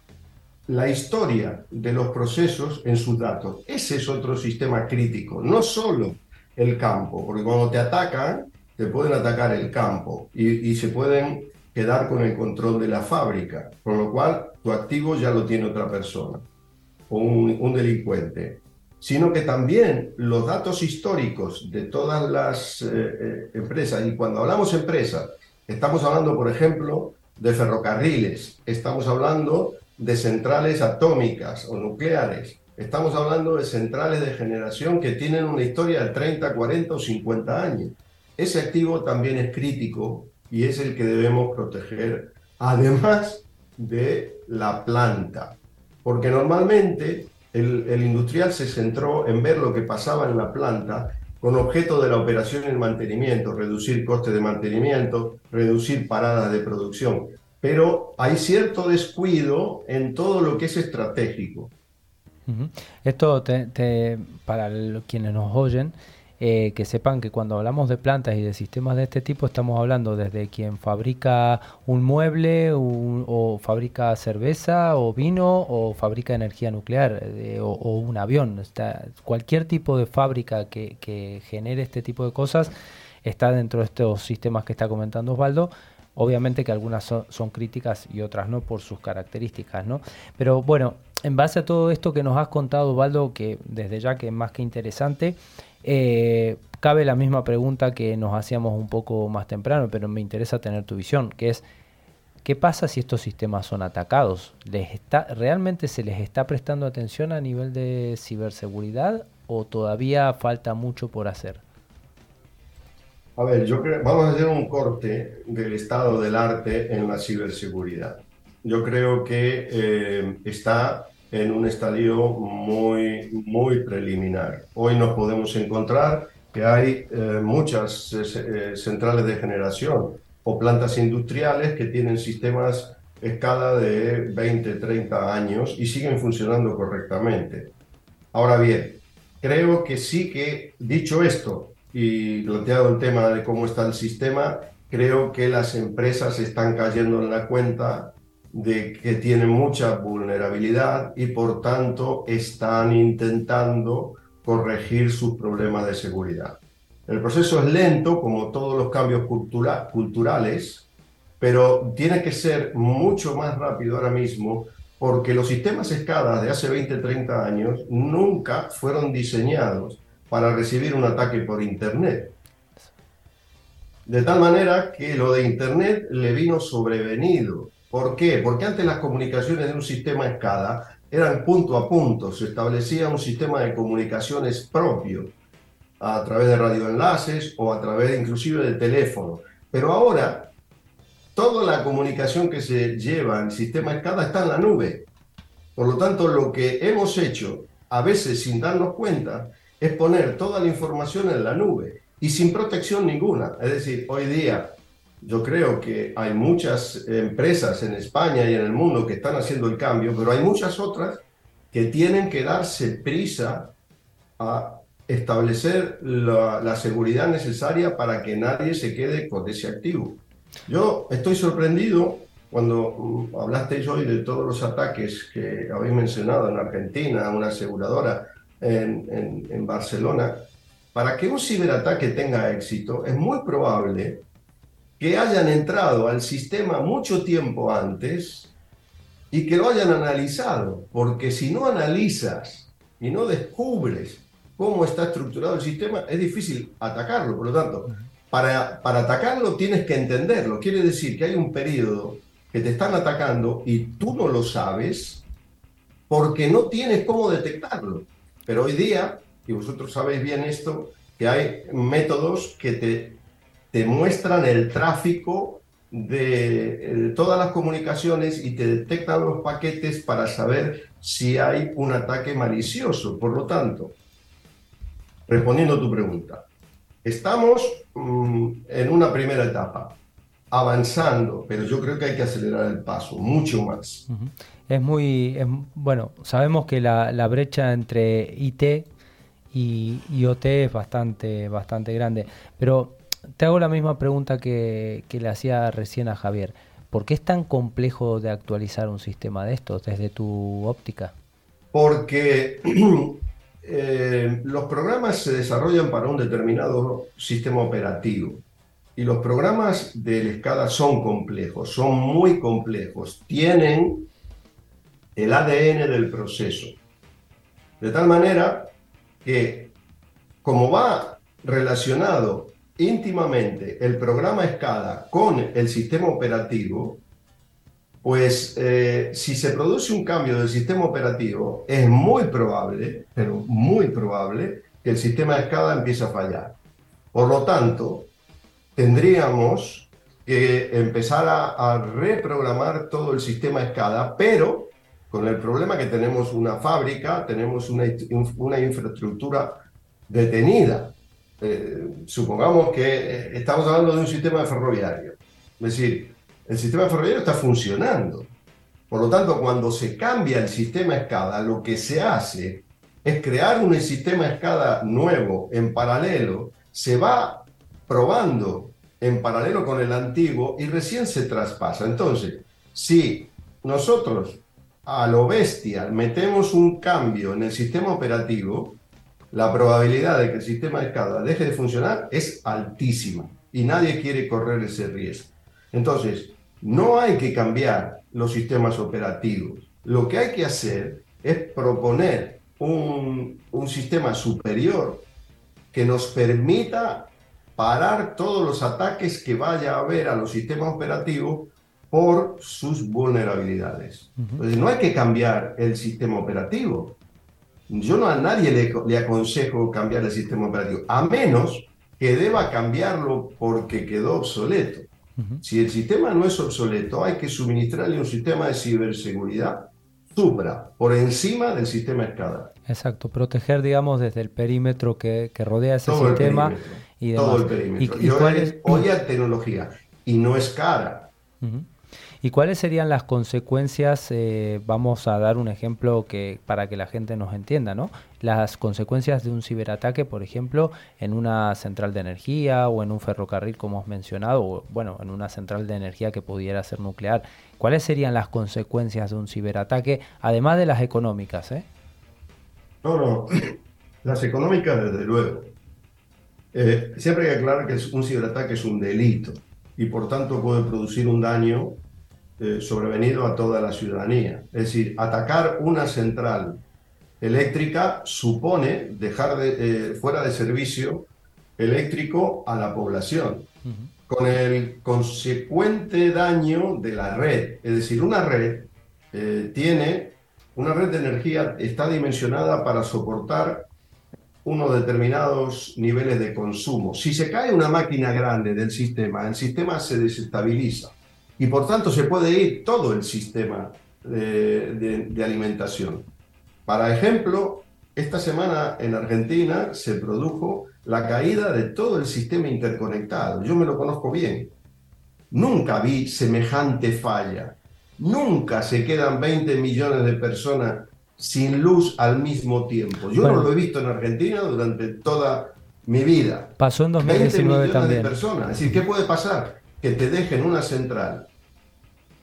la historia de los procesos en sus datos. Ese es otro sistema crítico, no solo el campo, porque cuando te atacan, te pueden atacar el campo y, se pueden quedar con el control de la fábrica, con lo cual tu activo ya lo tiene otra persona o un, delincuente, sino que también los datos históricos de todas las eh, eh, empresas, y cuando hablamos empresas, estamos hablando, por ejemplo, de ferrocarriles, estamos hablando de centrales atómicas o nucleares, estamos hablando de centrales de generación que tienen una historia de 30, 40 o 50 años. Ese activo también es crítico y es el que debemos proteger, además de la planta. Porque normalmente el, industrial se centró en ver lo que pasaba en la planta con objeto de la operación y el mantenimiento, reducir costes de mantenimiento, reducir paradas de producción. Pero hay cierto descuido en todo lo que es estratégico. Esto, para quienes nos oyen, eh, que sepan que cuando hablamos de plantas y de sistemas de este tipo estamos hablando desde quien fabrica un mueble o fabrica cerveza o vino o fabrica energía nuclear eh, o, un avión. Está, cualquier tipo de fábrica que, genere este tipo de cosas está dentro de estos sistemas que está comentando Osvaldo. Obviamente que algunas son, críticas y otras no por sus características, ¿no? Pero bueno, en base a todo esto que nos has contado, Osvaldo, que desde ya que es más que interesante, eh, cabe la misma pregunta que nos hacíamos un poco más temprano, pero me interesa tener tu visión, que es, ¿qué pasa si estos sistemas son atacados? ¿Les está, ¿Realmente se les está prestando atención a nivel de ciberseguridad o todavía falta mucho por hacer? A ver, yo creo, vamos a hacer un corte del estado del arte en la ciberseguridad. Yo creo que eh, está en un estadio muy, muy preliminar. Hoy nos podemos encontrar que hay eh, muchas eh, eh, centrales de generación o plantas industriales que tienen sistemas escala de 20, 30 años y siguen funcionando correctamente. Ahora bien, creo que sí que, dicho esto y planteado el tema de cómo está el sistema, creo que las empresas están cayendo en la cuenta de que tienen mucha vulnerabilidad y por tanto están intentando corregir sus problemas de seguridad. El proceso es lento, como todos los cambios culturales, pero tiene que ser mucho más rápido ahora mismo porque los sistemas SCADA de hace 20, 30 años nunca fueron diseñados para recibir un ataque por Internet. De tal manera que lo de Internet le vino sobrevenido. ¿Por qué? Porque antes las comunicaciones de un sistema SCADA eran punto a punto, se establecía un sistema de comunicaciones propio a través de radioenlaces o a través inclusive de teléfono. Pero ahora toda la comunicación que se lleva en sistema SCADA está en la nube. Por lo tanto, lo que hemos hecho, a veces sin darnos cuenta, es poner toda la información en la nube y sin protección ninguna. Es decir, hoy día yo creo que hay muchas empresas en España y en el mundo que están haciendo el cambio, pero hay muchas otras que tienen que darse prisa a establecer la, seguridad necesaria para que nadie se quede con ese activo. Yo estoy sorprendido cuando mm, hablasteis hoy de todos los ataques que habéis mencionado en Argentina, una aseguradora en, en, Barcelona. Para que un ciberataque tenga éxito, es muy probable que hayan entrado al sistema mucho tiempo antes y que lo hayan analizado, porque si no analizas y no descubres cómo está estructurado el sistema, es difícil atacarlo. Por lo tanto, para, para atacarlo tienes que entenderlo. Quiere decir que hay un periodo que te están atacando y tú no lo sabes porque no tienes cómo detectarlo. Pero hoy día, y vosotros sabéis bien esto, que hay métodos que te, te muestran el tráfico de, todas las comunicaciones y te detectan los paquetes para saber si hay un ataque malicioso. Por lo tanto, respondiendo a tu pregunta, estamos mm, en una primera etapa avanzando, pero yo creo que hay que acelerar el paso, mucho más. Es muy, bueno, sabemos que la, brecha entre IT y IoT es bastante, bastante grande, pero te hago la misma pregunta que, le hacía recién a Javier. ¿Por qué es tan complejo de actualizar un sistema de estos desde tu óptica? Porque eh, los programas se desarrollan para un determinado sistema operativo. Y los programas de escala son complejos, son muy complejos, tienen el ADN del proceso. De tal manera que, como va relacionado íntimamente el programa escala con el sistema operativo, pues eh, si se produce un cambio del sistema operativo, es muy probable, pero muy probable, que el sistema escala empiece a fallar. Por lo tanto, tendríamos que empezar a, reprogramar todo el sistema escala, pero con el problema que tenemos una fábrica, tenemos una, una infraestructura detenida. Eh, supongamos que eh, estamos hablando de un sistema ferroviario. Es decir, el sistema ferroviario está funcionando. Por lo tanto, cuando se cambia el sistema escala, lo que se hace es crear un sistema escala nuevo en paralelo, se va probando en paralelo con el antiguo y recién se traspasa. Entonces, si nosotros a lo bestia metemos un cambio en el sistema operativo, la probabilidad de que el sistema de escala deje de funcionar es altísima y nadie quiere correr ese riesgo. Entonces, no hay que cambiar los sistemas operativos. Lo que hay que hacer es proponer un, un sistema superior que nos permita parar todos los ataques que vaya a haber a los sistemas operativos por sus vulnerabilidades. Entonces, no hay que cambiar el sistema operativo. Yo no a nadie le, aconsejo cambiar el sistema operativo, a menos que deba cambiarlo porque quedó obsoleto. Si el sistema no es obsoleto, hay que suministrarle un sistema de ciberseguridad supra, por encima del sistema escala. Exacto, proteger, digamos, desde el perímetro que, rodea ese sistema todo el perímetro. ¿Y, cuál es, hoy tecnología y no es cara. ¿Y cuáles serían las consecuencias? Eh, vamos a dar un ejemplo que para que la gente nos entienda, ¿no? Las consecuencias de un ciberataque, por ejemplo, en una central de energía o en un ferrocarril, como has mencionado, o bueno, en una central de energía que pudiera ser nuclear. ¿Cuáles serían las consecuencias de un ciberataque, además de las económicas? Eh? No, no, las económicas desde luego. Eh, siempre hay que aclarar que un ciberataque es un delito y por tanto puede producir un daño eh, sobrevenido a toda la ciudadanía. Es decir, atacar una central eléctrica supone dejar de, fuera de servicio eléctrico a la población, con el consecuente daño de la red. Es decir, una red tiene, una red de energía está dimensionada para soportar unos determinados niveles de consumo. Si se cae una máquina grande del sistema, el sistema se desestabiliza y por tanto se puede ir todo el sistema de, alimentación. Para ejemplo, esta semana en Argentina se produjo la caída de todo el sistema interconectado. Yo me lo conozco bien. Nunca vi semejante falla. Nunca se quedan 20 millones de personas sin luz al mismo tiempo. Yo no lo he visto en Argentina durante toda mi vida. Pasó en 2019 también. De personas. Es decir, ¿qué puede pasar? Que te dejen una central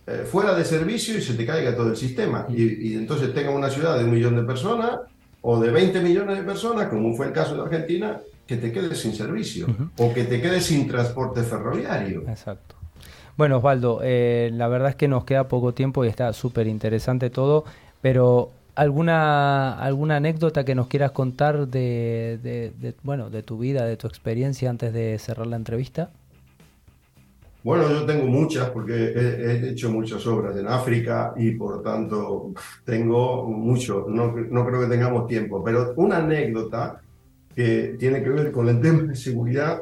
eh, fuera de servicio y se te caiga todo el sistema. Y, entonces tenga una ciudad de un millón de personas o de 20 millones de personas, como fue el caso de Argentina, que te quedes sin servicio o que te quedes sin transporte ferroviario. Exacto. Bueno, Osvaldo, eh, la verdad es que nos queda poco tiempo y está súper interesante todo, pero ¿Alguna, ¿Alguna anécdota que nos quieras contar de, bueno, de tu vida, de tu experiencia antes de cerrar la entrevista? Bueno, yo tengo muchas porque he, hecho muchas obras en África y por tanto tengo mucho. No, no, creo que tengamos tiempo, pero una anécdota que tiene que ver con el tema de seguridad,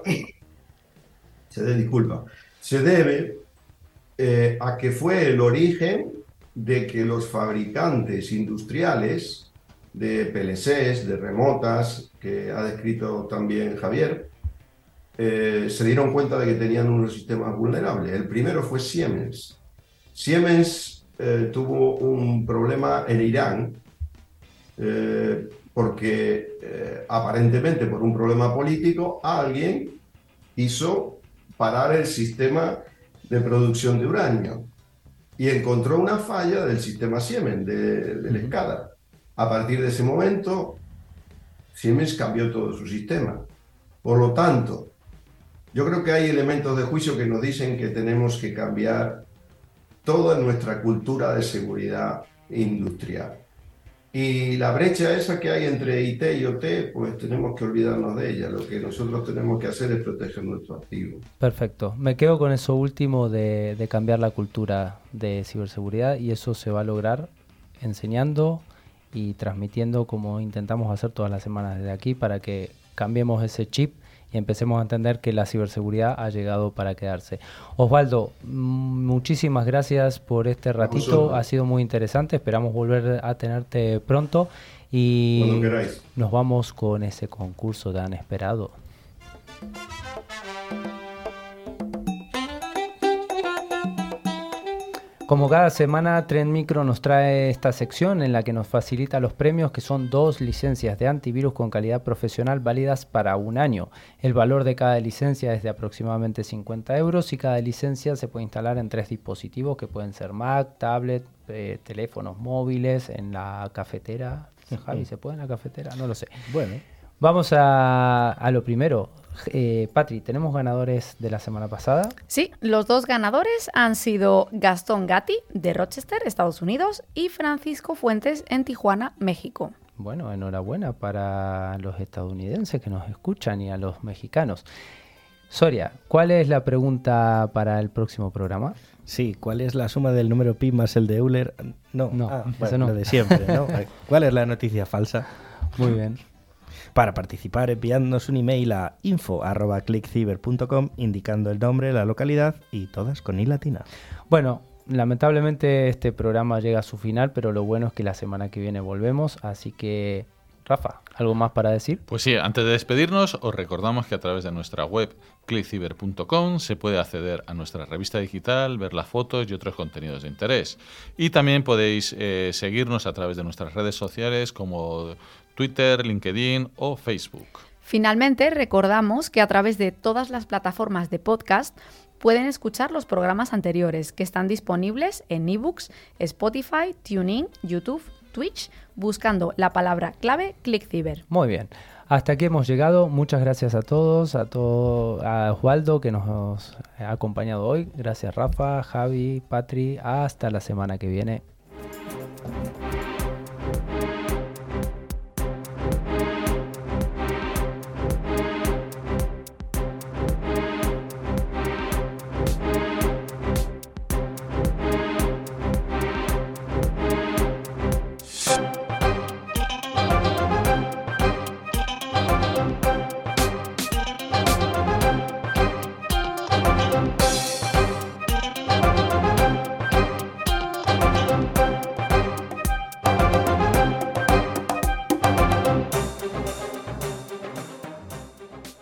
se disculpa, se debe eh, a que fue el origen de que los fabricantes industriales de PLCs, de remotas, que ha descrito también Javier, eh, se dieron cuenta de que tenían unos sistemas vulnerables. El primero fue Siemens. Siemens eh, tuvo un problema en Irán eh, porque aparentemente por un problema político alguien hizo parar el sistema de producción de uranio y encontró una falla del sistema Siemens, de, del escala. A partir de ese momento, Siemens cambió todo su sistema. Por lo tanto, yo creo que hay elementos de juicio que nos dicen que tenemos que cambiar toda nuestra cultura de seguridad industrial. Y la brecha esa que hay entre IT y OT, pues tenemos que olvidarnos de ella. Lo que nosotros tenemos que hacer es proteger nuestro activo. Perfecto. Me quedo con eso último de, de cambiar la cultura de ciberseguridad y eso se va a lograr enseñando y transmitiendo como intentamos hacer todas las semanas desde aquí para que cambiemos ese chip y empecemos a entender que la ciberseguridad ha llegado para quedarse. Osvaldo, muchísimas gracias por este ratito, ha sido muy interesante, esperamos volver a tenerte pronto y nos vamos con ese concurso tan esperado. Como cada semana, Trend Micro nos trae esta sección en la que nos facilita los premios, que son dos licencias de antivirus con calidad profesional válidas para un año. El valor de cada licencia es de aproximadamente 50 euros y cada licencia se puede instalar en tres dispositivos que pueden ser Mac, tablet, eh, teléfonos móviles, en la cafetera. Javi, ¿se puede en la cafetera? No lo sé. Bueno. Vamos a, a lo primero. Eh, Patri, ¿tenemos ganadores de la semana pasada? Sí, los dos ganadores han sido Gastón Gatti, de Rochester, Estados Unidos, y Francisco Fuentes, en Tijuana, México. Bueno, enhorabuena para los estadounidenses que nos escuchan y a los mexicanos. Soria, ¿cuál es la pregunta para el próximo programa? Sí, ¿cuál es la suma del número pi más el de Euler? No, no, ah, no. lo de siempre, ¿no? ¿Cuál es la noticia falsa? Muy bien. Para participar, enviándonos un email a info.clickciber.com indicando el nombre, la localidad y todas con i latina. Bueno, lamentablemente este programa llega a su final, pero lo bueno es que la semana que viene volvemos, así que Rafa, ¿algo más para decir? Pues sí, antes de despedirnos, os recordamos que a través de nuestra web clickciber.com se puede acceder a nuestra revista digital, ver las fotos y otros contenidos de interés. Y también podéis eh, seguirnos a través de nuestras redes sociales como Twitter, LinkedIn o Facebook. Finalmente, recordamos que a través de todas las plataformas de podcast pueden escuchar los programas anteriores que están disponibles en ebooks, Spotify, TuneIn, YouTube Twitch buscando la palabra clave ClickCiber. Muy bien. Hasta aquí hemos llegado. Muchas gracias a todos, a todo, a Osvaldo que nos ha acompañado hoy. Gracias Rafa, Javi, Patri. Hasta la semana que viene.